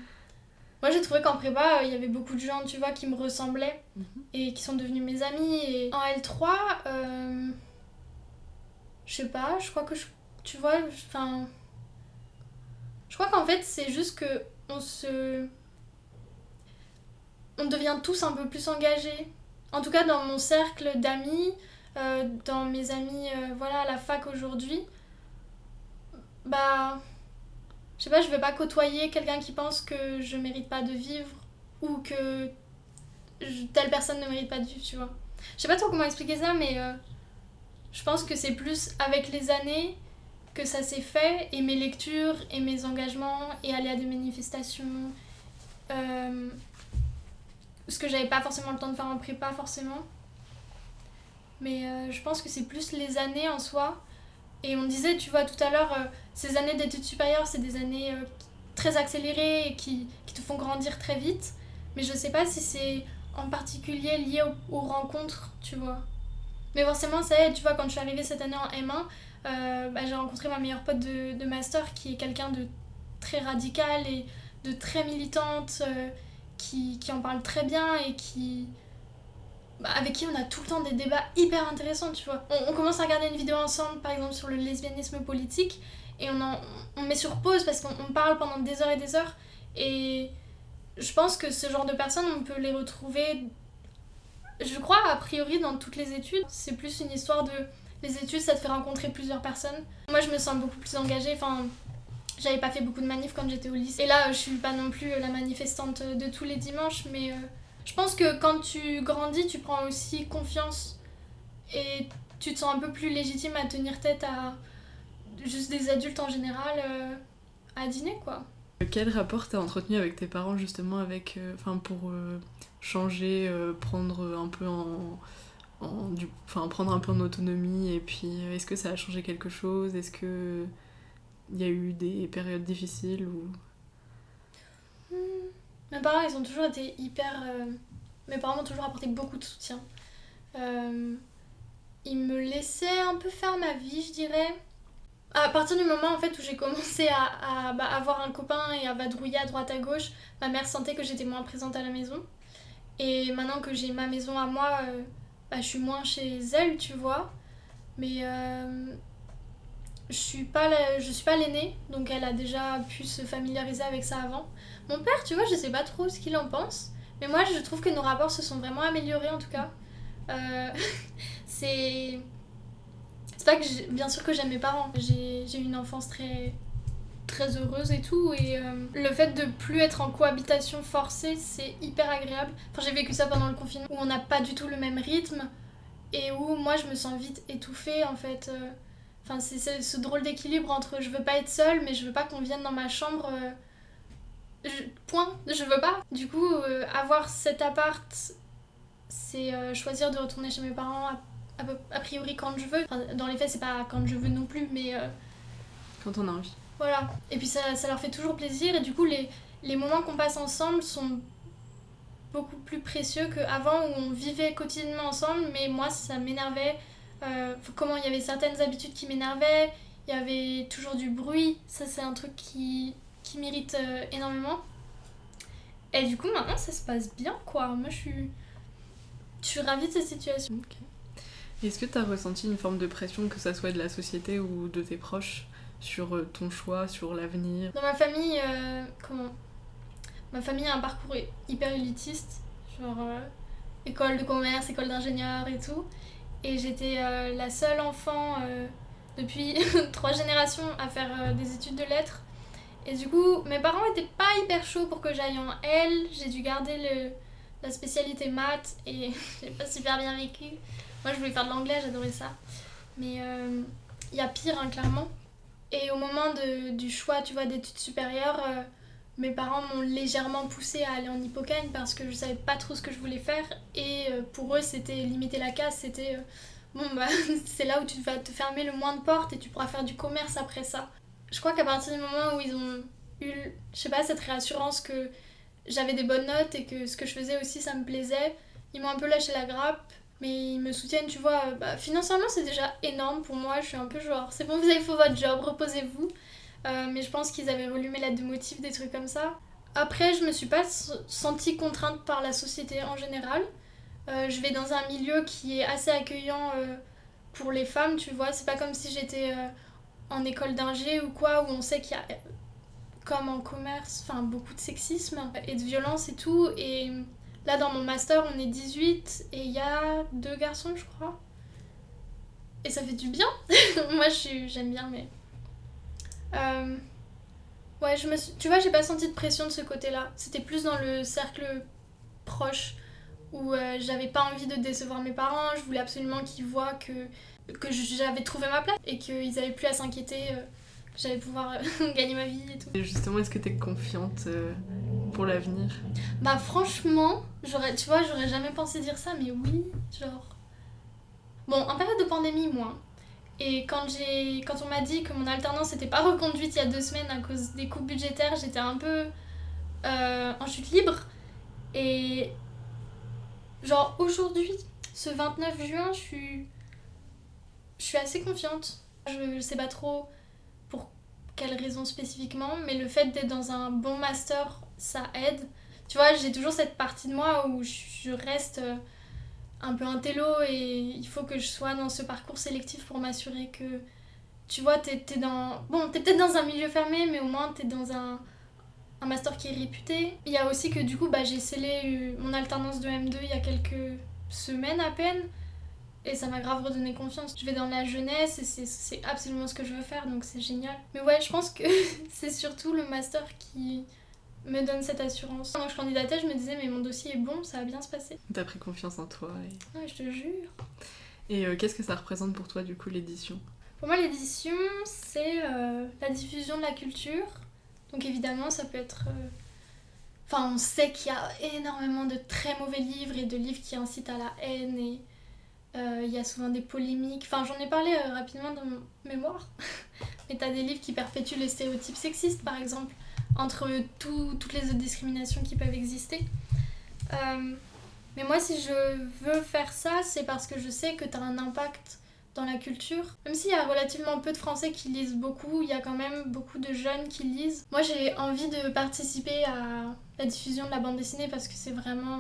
moi, j'ai trouvé qu'en prépa, euh, il y avait beaucoup de gens, tu vois, qui me ressemblaient Mhm. et qui sont devenus mes amis. Et en L3, euh, je sais pas, je crois que je. Tu vois, enfin. Je crois qu'en fait, c'est juste que on se. On devient tous un peu plus engagés. En tout cas, dans mon cercle d'amis, euh, dans mes amis, euh, voilà, à la fac aujourd'hui, bah. Je sais pas, je vais pas côtoyer quelqu'un qui pense que je mérite pas de vivre ou que telle personne ne mérite pas de vivre, tu vois. Je sais pas trop comment expliquer ça, mais euh, je pense que c'est plus avec les années que ça s'est fait et mes lectures et mes engagements et aller à des manifestations. Ce que j'avais pas forcément le temps de faire en prépa, forcément. Mais euh, je pense que c'est plus les années en soi. Et on disait, tu vois, tout à l'heure, euh, ces années d'études supérieures, c'est des années euh, très accélérées et qui, qui te font grandir très vite. Mais je sais pas si c'est en particulier lié au- aux, rencontres, tu vois. Mais forcément, ça aide, tu vois, quand je suis arrivée cette année en M1, euh, bah, j'ai rencontré ma meilleure pote de, de master qui est quelqu'un de très radical et de très militante, qui, en parle très bien et qui. bah, avec qui on a tout le temps des débats hyper intéressants, tu vois. On, commence à regarder une vidéo ensemble, par exemple, sur le lesbianisme politique, et on, en, on met sur pause parce qu'on on parle pendant des heures et des heures. Et je pense que ce genre de personnes, on peut les retrouver, je crois, a priori, dans toutes les études. C'est plus une histoire de. Les études, ça te fait rencontrer plusieurs personnes. Moi, je me sens beaucoup plus engagée. Enfin, j'avais pas fait beaucoup de manifs quand j'étais au lycée. Et là, je suis pas non plus la manifestante de tous les dimanches, mais euh, je pense que quand tu grandis, tu prends aussi confiance et tu te sens un peu plus légitime à tenir tête à juste des adultes en général euh, à dîner, quoi. Quel rapport t'as entretenu avec tes parents justement avec, euh, pour euh, changer, euh, prendre un peu en, en prendre un peu en autonomie et puis euh, est-ce que ça a changé quelque chose? Est-ce que il y a eu des périodes difficiles ou Mes parents, ils ont toujours été hyper. euh, Mes parents m'ont toujours apporté beaucoup de soutien. Euh, il me laissait un peu faire ma vie, je dirais. À partir du moment en fait où j'ai commencé à, bah, avoir un copain et à vadrouiller à droite à gauche, ma mère sentait que j'étais moins présente à la maison. Et maintenant que j'ai ma maison à moi, euh, bah, je suis moins chez elle, tu vois. Mais je suis pas suis pas l'aînée, donc elle a déjà pu se familiariser avec ça avant. Mon père, tu vois, je sais pas trop ce qu'il en pense, mais moi je trouve que nos rapports se sont vraiment améliorés en tout cas. Euh, [LAUGHS] c'est c'est pas que bien sûr que j'aime mes parents. J'ai eu une enfance très très heureuse et tout et euh, le fait de plus être en cohabitation forcée c'est hyper agréable. Enfin j'ai vécu ça pendant le confinement où on n'a pas du tout le même rythme et où moi je me sens vite étouffée en fait. Euh. Enfin c'est ce drôle d'équilibre entre je veux pas être seule mais je veux pas qu'on vienne dans ma chambre. Euh, point, je veux pas. Du coup avoir cet appart c'est choisir de retourner chez mes parents a, priori quand je veux. dans les faits, c'est pas quand je veux non plus, mais. Euh, quand on a envie. Voilà. Et puis ça, ça leur fait toujours plaisir. Et du coup, les, les moments qu'on passe ensemble sont beaucoup plus précieux qu'avant où on vivait quotidiennement ensemble, mais moi, ça m'énervait. Euh, comment il y avait certaines habitudes qui m'énervaient, il y avait toujours du bruit. Ça, c'est un truc qui, qui m'irrite euh, énormément. Et du coup, maintenant, ça se passe bien, quoi. Moi, je suis, je suis ravie de cette situation. Est-ce que tu as ressenti une forme de pression, que ça soit de la société ou de tes proches, sur euh, ton choix, sur l'avenir? Dans ma famille, euh, comment? Ma famille a un parcours hyper élitiste, genre école de commerce, école d'ingénieur et tout. Et j'étais la seule enfant depuis [LAUGHS] trois générations à faire des études de lettres. Et du coup, mes parents étaient pas hyper chauds pour que j'aille en L. J'ai dû garder le, la spécialité maths et [LAUGHS] j'ai pas super bien vécu. Moi, je voulais faire de l'anglais, j'adorais ça. Mais il euh, y a pire, hein, clairement. Et au moment de, du choix, tu vois, d'études supérieures, euh, mes parents m'ont légèrement poussé à aller en hypocagne parce que je savais pas trop ce que je voulais faire. Et euh, pour eux, c'était limiter la casse, c'était bon, bah, [LAUGHS] c'est là où tu vas te fermer le moins de portes et tu pourras faire du commerce après ça. Je crois qu'à partir du moment où ils ont eu, je sais pas, cette réassurance que j'avais des bonnes notes et que ce que je faisais aussi ça me plaisait, ils m'ont un peu lâché la grappe mais ils me soutiennent, tu vois. Bah, financièrement, c'est déjà énorme pour moi. Je suis un peu genre, c'est bon, vous avez fait votre job, reposez-vous. Euh, mais je pense qu'ils avaient relu mes lettres de motifs, des trucs comme ça. Après, je me suis pas sentie contrainte par la société en général. Euh, je vais dans un milieu qui est assez accueillant euh, pour les femmes, tu vois. C'est pas comme si j'étais en école d'ingé ou quoi, où on sait qu'il y a, comme en commerce, beaucoup de sexisme et de violence et tout. Et Là, dans mon master, on est 18 et il y a deux garçons, je crois. Et ça fait du bien. [LAUGHS] Moi, j'aime bien, mais. Euh, ouais, je me tu vois, j'ai pas senti de pression de ce côté-là. C'était plus dans le cercle proche où euh, j'avais pas envie de décevoir mes parents. Je voulais absolument qu'ils voient que, que j'avais trouvé ma place et qu'ils avaient plus à s'inquiéter. Euh, j'allais pouvoir [LAUGHS] gagner ma vie et tout. Et justement, est-ce que t'es confiante pour l'avenir? Bah franchement, j'aurais, tu vois, j'aurais jamais pensé dire ça, mais oui, genre. Bon, en période de pandémie, moi. Et quand, quand on m'a dit que mon alternance n'était pas reconduite il y a deux semaines à cause des coupes budgétaires, j'étais un peu euh, en chute libre. Et genre aujourd'hui, ce 29 juin, je suis, je suis assez confiante. Je, je sais pas trop pour quelle raison spécifiquement, mais le fait d'être dans un bon master ça aide. Tu vois, j'ai toujours cette partie de moi où je reste euh, un peu un télo et il faut que je sois dans ce parcours sélectif pour m'assurer que, tu vois, t'es es dans... Bon, t'es peut-être dans un milieu fermé, mais au moins t'es dans un, un master qui est réputé. Il y a aussi que du coup, bah, j'ai scellé mon alternance de M2 il y a quelques semaines à peine. Et ça m'a grave redonné confiance. Je vais dans la jeunesse et c'est absolument ce que je veux faire, donc c'est génial. Mais ouais, je pense que [LAUGHS] c'est surtout le master qui me donne cette assurance. Quand je candidatais, je me disais, mais mon dossier est bon, ça va bien se passer. T'as pris confiance en toi. Et... Ouais, je te jure. Et euh, qu'est-ce que ça représente pour toi, du coup, l'édition? Pour moi, l'édition, c'est euh, la diffusion de la culture. Donc évidemment, ça peut être... Euh, enfin, on sait qu'il y a énormément de très mauvais livres et de livres qui incitent à la haine et il y a souvent des polémiques. Enfin, j'en ai parlé rapidement dans mon mémoire. [LAUGHS] Mais t'as des livres qui perpétuent les stéréotypes sexistes, par exemple entre toutes les autres discriminations qui peuvent exister. Euh, Mais moi, si je veux faire ça, c'est parce que je sais que tu as un impact dans la culture. Même s'il y a relativement peu de Français qui lisent beaucoup, il y a quand même beaucoup de jeunes qui lisent. Moi, j'ai envie de participer à la diffusion de la bande dessinée parce que c'est vraiment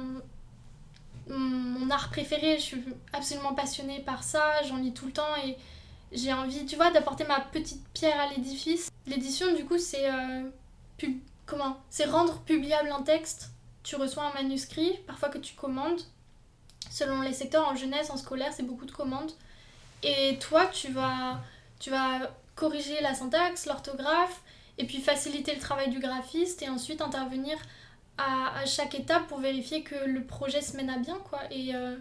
mon art préféré. Je suis absolument passionnée par ça, j'en lis tout le temps et j'ai envie, tu vois, d'apporter ma petite pierre à l'édifice. L'édition, du coup, c'est euh, comment? C'est rendre publiable un texte? Tu reçois un manuscrit, parfois que tu commandes. Selon les secteurs, en jeunesse, en scolaire, c'est beaucoup de commandes. Et toi, tu vas, tu vas corriger la syntaxe, l'orthographe, et puis faciliter le travail du graphiste, et ensuite intervenir à, à, chaque étape pour vérifier que le projet se mène à bien, quoi. Et euh,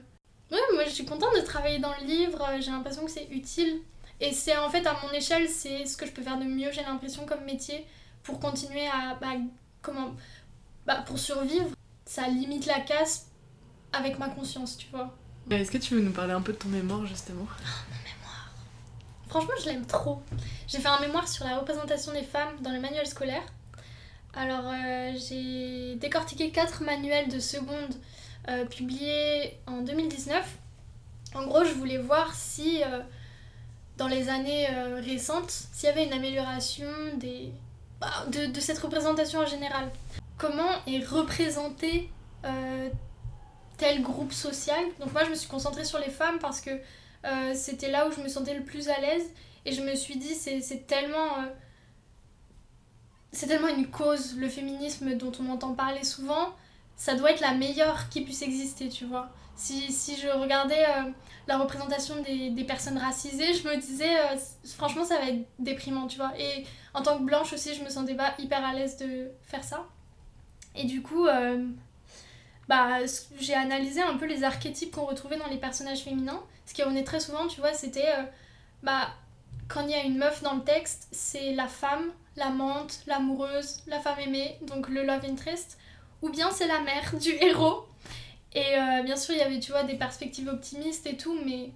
ouais, moi, je suis contente de travailler dans le livre, j'ai l'impression que c'est utile. Et c'est en fait, à mon échelle, c'est ce que je peux faire de mieux, j'ai l'impression, comme métier, pour continuer à... Bah, comment... Bah, pour survivre, ça limite la casse avec ma conscience, tu vois. Est-ce que tu veux nous parler un peu de ton mémoire, justement? Oh, Mon mémoire Franchement, je l'aime trop. J'ai fait un mémoire sur la représentation des femmes dans le manuel scolaire. Alors, euh, j'ai décortiqué quatre manuels de seconde euh, publiés en 2019. En gros, je voulais voir si, euh, dans les années récentes, s'il y avait une amélioration des... Bah, de, cette représentation en général. Comment est représenté tel groupe social? Donc moi, je me suis concentrée sur les femmes parce que c'était là où je me sentais le plus à l'aise. Et je me suis dit, c'est tellement c'est tellement une cause, le féminisme dont on entend parler souvent, ça doit être la meilleure qui puisse exister, tu vois. Si, si je regardais euh, la représentation des, personnes racisées, je me disais, euh, franchement, ça va être déprimant, tu vois. En tant que blanche aussi, je me sentais pas hyper à l'aise de faire ça. Et du coup, euh, bah, j'ai analysé un peu les archétypes qu'on retrouvait dans les personnages féminins. Ce qui revenait très souvent, tu vois, c'était, bah, quand il y a une meuf dans le texte, c'est la femme l'amante, l'amoureuse, la femme aimée, donc le love interest, ou bien c'est la mère du [LAUGHS] héros. Et euh, bien sûr, il y avait, tu vois, des perspectives optimistes et tout, mais...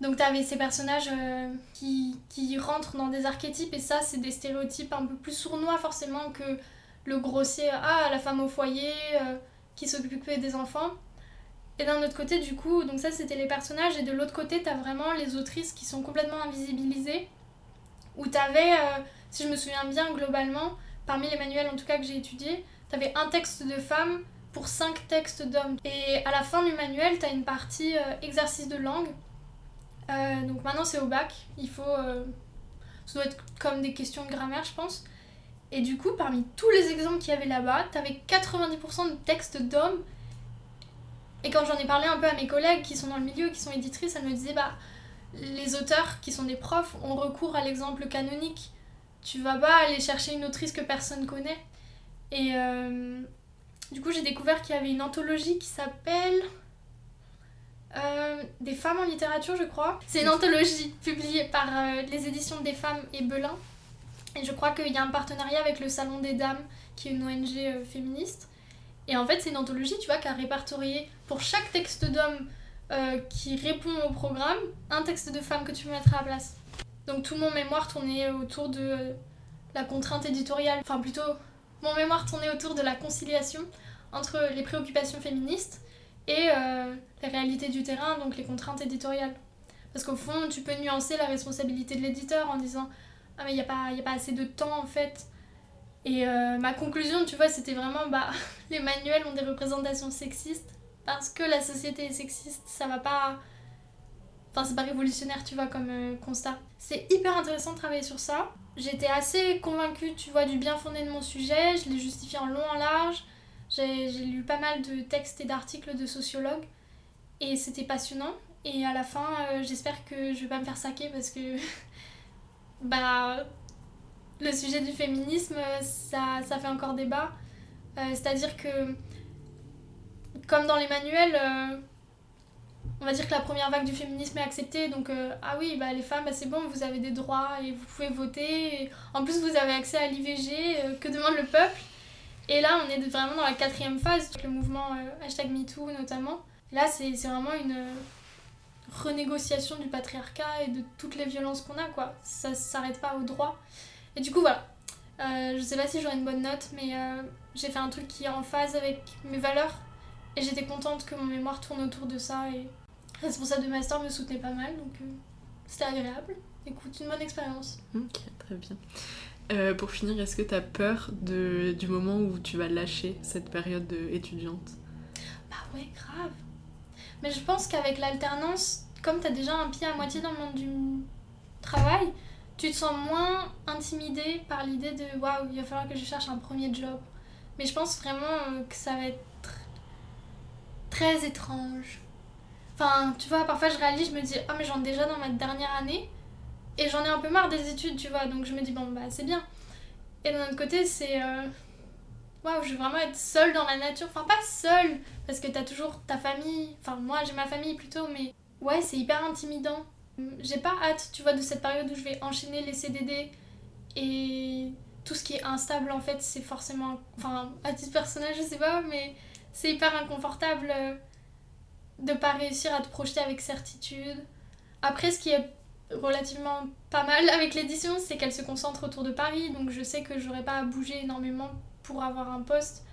Donc t'avais ces personnages euh, qui, qui rentrent dans des archétypes, et ça, c'est des stéréotypes un peu plus sournois forcément que le grossier, ah, la femme au foyer, euh, qui s'occupait des enfants. Et d'un autre côté, du coup, donc ça, c'était les personnages, et de l'autre côté, t'as vraiment les autrices qui sont complètement invisibilisées, où t'avais si je me souviens bien, globalement, parmi les manuels en tout cas que j'ai étudiés, tu avais un texte de femme pour cinq textes d'hommes. Et à la fin du manuel, tu as une partie euh, exercice de langue. Euh, donc maintenant c'est au bac, il faut... Euh, ça doit être comme des questions de grammaire je pense. Et du coup, parmi tous les exemples qu'il y avait là-bas, tu avais 90% de textes d'hommes. Et quand j'en ai parlé un peu à mes collègues qui sont dans le milieu, qui sont éditrices, elles me disaient, bah, les auteurs qui sont des profs ont recours à l'exemple canonique tu vas pas aller chercher une autrice que personne connaît. Et euh, du coup, j'ai découvert qu'il y avait une anthologie qui s'appelle euh, Des femmes en littérature, je crois. C'est une anthologie publiée par euh, les éditions des femmes et Belin. Et je crois qu'il y a un partenariat avec le Salon des Dames, qui est une ONG féministe. Et en fait, c'est une anthologie, tu vois, qui a répertorié pour chaque texte d'homme qui répond au programme, un texte de femme que tu mettre à la place. Donc tout mon mémoire tournait autour de la contrainte éditoriale, enfin plutôt mon mémoire tournait autour de la conciliation entre les préoccupations féministes et euh, la réalité du terrain, donc les contraintes éditoriales. Parce qu'au fond, tu peux nuancer la responsabilité de l'éditeur en disant Ah, mais il n'y a, pas, a pas assez de temps en fait. Et euh, ma conclusion, tu vois, c'était vraiment bah, [LAUGHS] les manuels ont des représentations sexistes parce que la société est sexiste, ça va pas Enfin, c'est pas révolutionnaire, tu vois, comme euh, constat. C'est hyper intéressant de travailler sur ça. J'étais assez convaincue, tu vois, du bien fondé de mon sujet. Je l'ai justifié en long, en large. J'ai lu pas mal de textes et d'articles de sociologues. Et c'était passionnant. Et à la fin, euh, j'espère que je vais pas me faire saquer parce que. [LAUGHS] bah. Le sujet du féminisme, ça, ça fait encore débat. Euh, c'est-à-dire que. Comme dans les manuels on va dire que la première vague du féminisme est acceptée, donc euh, ah oui, bah, les femmes, bah, c'est bon, vous avez des droits et vous pouvez voter. en plus, vous avez accès à l'IVG, euh, que demande le peuple Et là, on est vraiment dans la quatrième phase, le mouvement euh, hashtag MeToo notamment. Là, c'est vraiment une renégociation du patriarcat et de toutes les violences qu'on a, quoi. Ça s'arrête pas au droit. Et du coup, voilà. je sais pas si j'aurai une bonne note, mais j'ai fait un truc qui est en phase avec mes valeurs Et j'étais contente que mon mémoire tourne autour de ça et responsable de master me soutenait pas mal, donc euh, c'était agréable. Écoute, une bonne expérience. Ok, très bien. Euh, pour finir, est-ce que tu as peur de, du moment où tu vas lâcher cette période étudiante? Bah ouais, grave. Mais je pense qu'avec l'alternance, comme tu as déjà un pied à moitié dans le monde du travail, tu te sens moins intimidé par l'idée de waouh, il va falloir que je cherche un premier job. Mais je pense vraiment euh, que ça va être très étrange. Enfin, tu vois, parfois je réalise, je me dis, oh mais j'en ai déjà dans ma dernière année. Et j'en ai un peu marre des études, tu vois. Donc je me dis, bon, bah c'est bien. Et d'un autre côté, c'est. Euh, waouh, je veux vraiment être seule dans la nature. Enfin, pas seule, parce que t'as toujours ta famille. Enfin, moi j'ai ma famille plutôt, mais ouais, c'est hyper intimidant. J'ai pas hâte, tu vois, de cette période où je vais enchaîner les CDD et tout ce qui est instable en fait, c'est forcément. Enfin, à titre personnel, je sais pas, mais c'est hyper inconfortable euh, de pas réussir à te projeter avec certitude. Après, ce qui est relativement pas mal avec l'édition, c'est qu'elle se concentre autour de Paris, donc je sais que j'aurais pas à bouger énormément pour avoir un poste.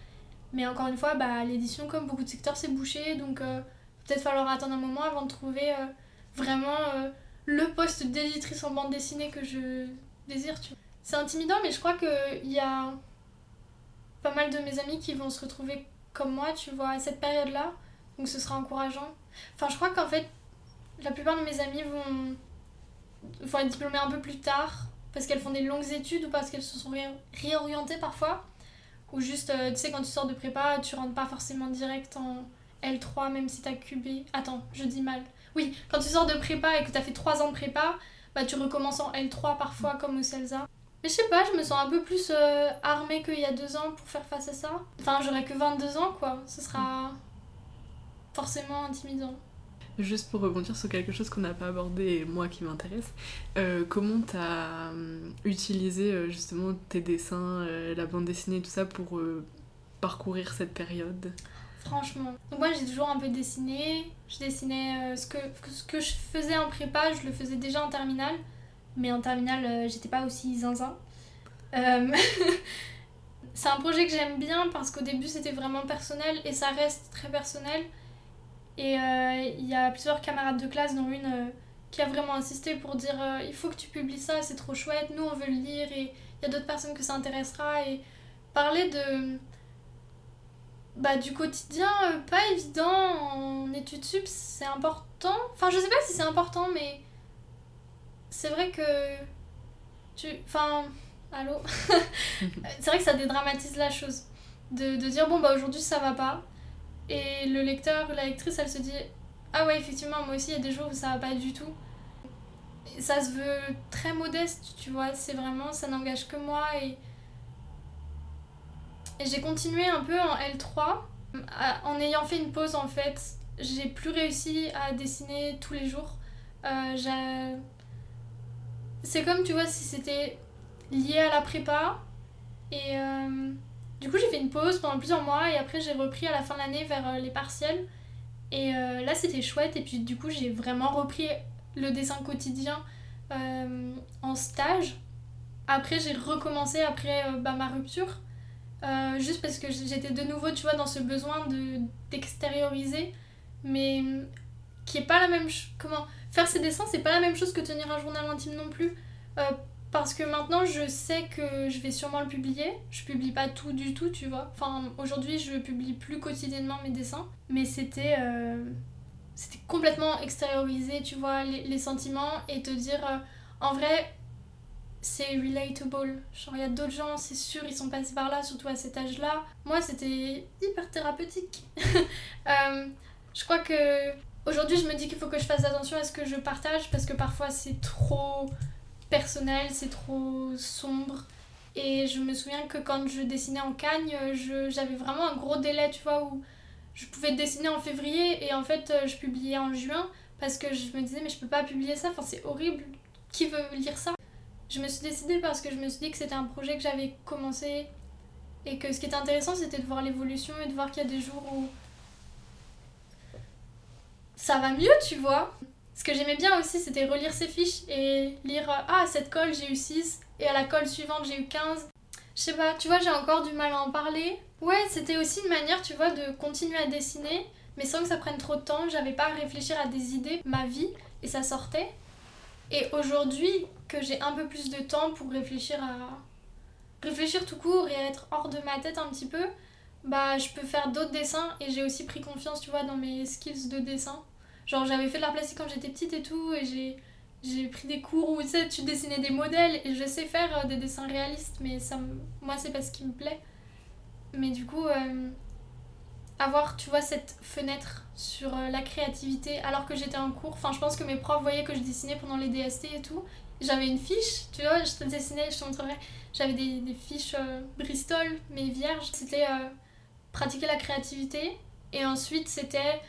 Mais encore une fois, bah, l'édition, comme beaucoup de secteurs, c'est bouché, donc euh, peut-être falloir attendre un moment avant de trouver euh, vraiment euh, le poste d'éditrice en bande dessinée que je désire. C'est intimidant, mais je crois qu'il y a pas mal de mes amis qui vont se retrouver comme moi, tu vois, à cette période-là, donc ce sera encourageant. Enfin, je crois qu'en fait, la plupart de mes amis vont être diplômées un peu plus tard parce qu'elles font des longues études ou parce qu'elles se sont réorientées parfois. Ou juste, euh, tu sais, quand tu sors de prépa, tu rentres pas forcément direct en L3 même si t'as QB. Attends, je dis mal. Oui, quand tu sors de prépa et que t'as fait 3 ans de prépa, bah tu recommences en L3 parfois comme au CELSA. Mais je sais pas, je me sens un peu plus euh, armée qu'il y a 2 ans pour faire face à ça. Enfin, j'aurais que 22 ans quoi. Ce sera forcément intimidant. Juste pour rebondir sur quelque chose qu'on n'a pas abordé et moi qui m'intéresse, euh, comment tu as euh, utilisé euh, justement tes dessins, la bande dessinée tout ça pour parcourir cette période? Franchement. Moi j'ai toujours un peu dessiné. Je dessinais ce, que, ce que je faisais en prépa, je le faisais déjà en terminale. Mais en terminale, j'étais pas aussi zinzin. [LAUGHS] c'est un projet que j'aime bien parce qu'au début c'était vraiment personnel et ça reste très personnel. Et euh, il y a plusieurs camarades de classe, dont une euh, qui a vraiment insisté pour dire euh, il faut que tu publies ça, c'est trop chouette, nous on veut le lire et il y a d'autres personnes que ça intéressera. Et parler de. Bah, du quotidien pas évident en études sup, c'est important. Enfin, je sais pas si c'est important, mais c'est vrai que. Tu. Enfin. Allô? [LAUGHS] C'est vrai que ça dédramatise la chose. De, de dire bon, bah aujourd'hui ça va pas et le lecteur, la lectrice, elle se dit Ah ouais, effectivement, moi aussi, il y a des jours où ça va pas du tout. ça se veut très modeste, tu vois, c'est vraiment, ça n'engage que moi. Et, j'ai continué un peu en L3. En ayant fait une pause, en fait, j'ai plus réussi à dessiner tous les jours. Euh, c'est comme, tu vois, si c'était lié à la prépa. Et. Euh, du coup, j'ai fait une pause pendant plusieurs mois et après, j'ai repris à la fin de l'année vers euh, les partiels. Et euh, là, c'était chouette. Et puis, du coup, j'ai vraiment repris le dessin quotidien euh, en stage. Après, j'ai recommencé après bah, ma rupture. juste parce que j'étais de nouveau, tu vois, dans ce besoin de d'extérioriser. Mais qui est pas la même chose. Comment Faire ses dessins, c'est pas la même chose que tenir un journal intime non plus. Parce que maintenant, je sais que je vais sûrement le publier. Je publie pas tout du tout, tu vois. Enfin, aujourd'hui, je publie plus quotidiennement mes dessins. Mais c'était. Euh, c'était complètement extériorisé, tu vois, les, sentiments et te dire. Euh, en vrai, c'est relatable. Genre, il y a d'autres gens, c'est sûr, ils sont passés par là, surtout à cet âge-là. Moi, c'était hyper thérapeutique. [LAUGHS] Euh, je crois que. Aujourd'hui, je me dis qu'il faut que je fasse attention à ce que je partage parce que parfois c'est trop personnel, c'est trop sombre. Et je me souviens que quand je dessinais en Cagne, j'avais vraiment un gros délai, tu vois, où je pouvais dessiner en février et en fait je publiais en juin parce que je me disais mais je peux pas publier ça, enfin c'est horrible, qui veut lire ça? Je me suis décidée parce que je me suis dit que c'était un projet que j'avais commencé et que ce qui était intéressant c'était de voir l'évolution et de voir qu'il y a des jours où ça va mieux, tu vois. Ce que j'aimais bien aussi, c'était relire ces fiches et lire Ah, cette colle, j'ai eu 6, et à la colle suivante, j'ai eu 15. je sais pas, tu vois, j'ai encore du mal à en parler. Ouais, c'était aussi une manière, tu vois, de continuer à dessiner, mais sans que ça prenne trop de temps. J'avais pas à réfléchir à des idées, ma vie, et ça sortait. Et aujourd'hui, que j'ai un peu plus de temps pour réfléchir à. réfléchir tout court et être hors de ma tête un petit peu, bah je peux faire d'autres dessins et j'ai aussi pris confiance, tu vois, dans mes skills de dessin. Genre, j'avais fait de l'art plastique quand j'étais petite et tout, et j'ai j'ai pris des cours où tu dessinais des modèles et je sais faire euh, des dessins réalistes, mais ça moi c'est pas ce qui me plaît. Mais du coup, euh, avoir, tu vois, cette fenêtre sur euh, la créativité alors que j'étais en cours, enfin je pense que mes profs voyaient que je dessinais pendant les DST et tout. J'avais une fiche, tu vois, je te dessinais, je te montrerai. J'avais des, des, fiches Bristol, mais vierges. C'était pratiquer la créativité. Et ensuite, c'était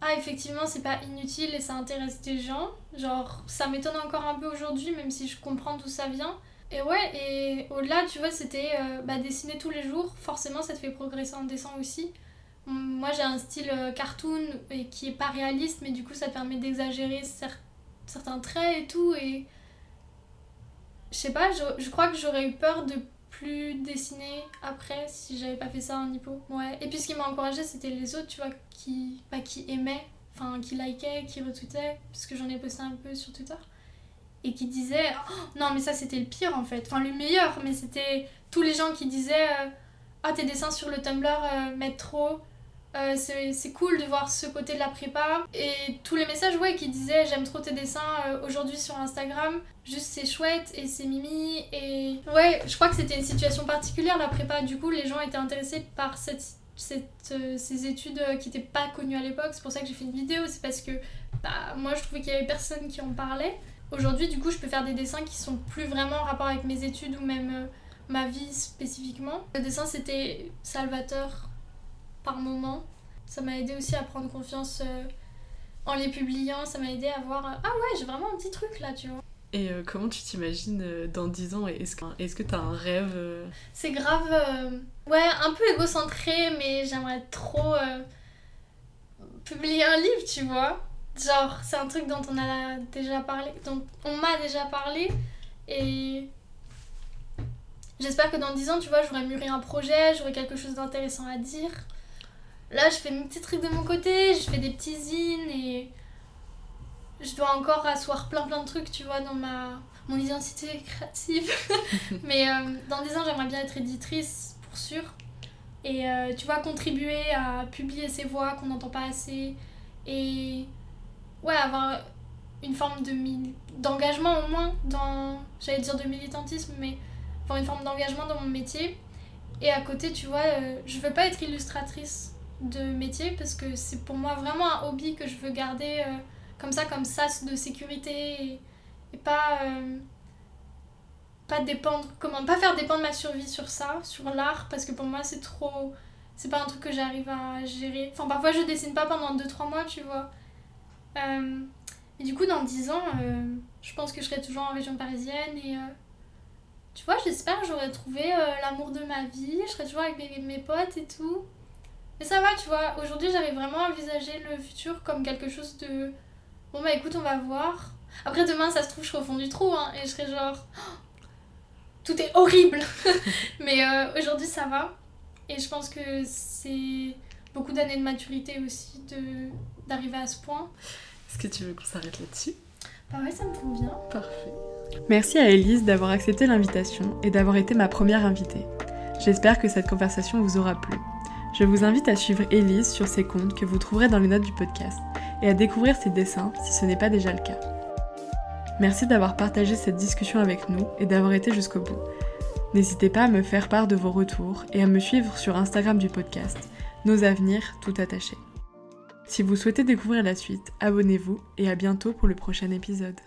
ah effectivement c'est pas inutile et ça intéresse des gens. Genre ça m'étonne encore un peu aujourd'hui même si je comprends d'où ça vient. Et ouais, et au-delà, tu vois, c'était euh, bah, dessiner tous les jours. Forcément, ça te fait progresser en dessin aussi. Moi, j'ai un style euh, cartoon et qui est pas réaliste, mais du coup, ça permet d'exagérer certains traits et tout. Et je sais pas, je, je crois que j'aurais eu peur de plus dessiner après si j'avais pas fait ça en hippo. Ouais. Et puis ce qui m'a encouragé c'était les autres, tu vois, qui, bah, qui aimaient, enfin qui likaient, qui retweetaient, parce que j'en ai posté un peu sur Twitter. Et qui disaient oh, non, mais ça c'était le pire en fait. Enfin, le meilleur, mais c'était tous les gens qui disaient euh, Ah, tes dessins sur le Tumblr euh, mettent trop. Euh, c'est cool de voir ce côté de la prépa. Et tous les messages ouais, qui disaient j'aime trop tes dessins euh, aujourd'hui sur Instagram, juste c'est chouette et c'est mimi. Et ouais, je crois que c'était une situation particulière la prépa. Du coup, les gens étaient intéressés par cette, cette, euh, ces études qui n'étaient pas connues à l'époque. C'est pour ça que j'ai fait une vidéo. C'est parce que bah, moi je trouvais qu'il y avait personne qui en parlait. Aujourd'hui, du coup, je peux faire des dessins qui sont plus vraiment en rapport avec mes études ou même ma vie spécifiquement. Le dessin c'était Salvatore par moment. Ça m'a aidé aussi à prendre confiance euh, en les publiant. Ça m'a aidé à voir euh, Ah ouais, j'ai vraiment un petit truc là, tu vois. Et euh, comment tu t'imagines dans 10 ans? Est-ce que est-ce que t'as un rêve C'est grave. ouais, un peu égocentré, mais j'aimerais trop publier un livre, tu vois. Genre, c'est un truc dont on a déjà parlé, dont on m'a déjà parlé. Et j'espère que dans 10 ans, tu vois, j'aurai mûri un projet, j'aurai quelque chose d'intéressant à dire. Là, je fais mes petits trucs de mon côté, je fais des petits zines et je dois encore asseoir plein plein de trucs, tu vois, dans ma mon identité créative. [LAUGHS] Mais euh, dans 10 ans, j'aimerais bien être éditrice, pour sûr. Et euh, tu vois, contribuer à publier ces voix qu'on n'entend pas assez. Et ouais, avoir une forme de d'engagement au moins dans, j'allais dire de militantisme, mais avoir une forme d'engagement dans mon métier. Et à côté, tu vois, euh, je veux pas être illustratrice de métier parce que c'est pour moi vraiment un hobby que je veux garder euh, comme ça, comme sas de sécurité et, pas, euh, pas dépendre, comment, pas faire dépendre ma survie sur ça, sur l'art parce que pour moi c'est trop, c'est pas un truc que j'arrive à gérer. Enfin, parfois je dessine pas pendant 2-3 mois, tu vois. Euh, et du coup, dans 10 ans, je pense que je serai toujours en région parisienne et tu vois, j'espère que j'aurai trouvé l'amour de ma vie, je serai toujours avec mes, mes potes et tout. Mais ça va, tu vois. Aujourd'hui, j'avais vraiment envisagé le futur comme quelque chose de. Bon, bah écoute, on va voir. Après, demain, ça se trouve, je serai au fond du trou, hein, et je serai genre. [GASPS] tout est horrible [LAUGHS] Mais euh, aujourd'hui, ça va. Et je pense que c'est beaucoup d'années de maturité aussi de d'arriver à ce point. Est-ce que tu veux qu'on s'arrête là-dessus? Bah ouais, ça me convient. Parfait. Merci à Elise d'avoir accepté l'invitation et d'avoir été ma première invitée. J'espère que cette conversation vous aura plu. Je vous invite à suivre Elise sur ses comptes que vous trouverez dans les notes du podcast et à découvrir ses dessins si ce n'est pas déjà le cas. Merci d'avoir partagé cette discussion avec nous et d'avoir été jusqu'au bout. N'hésitez pas à me faire part de vos retours et à me suivre sur Instagram du podcast, Nos Avenirs tout attachés. Si vous souhaitez découvrir la suite, abonnez-vous et à bientôt pour le prochain épisode.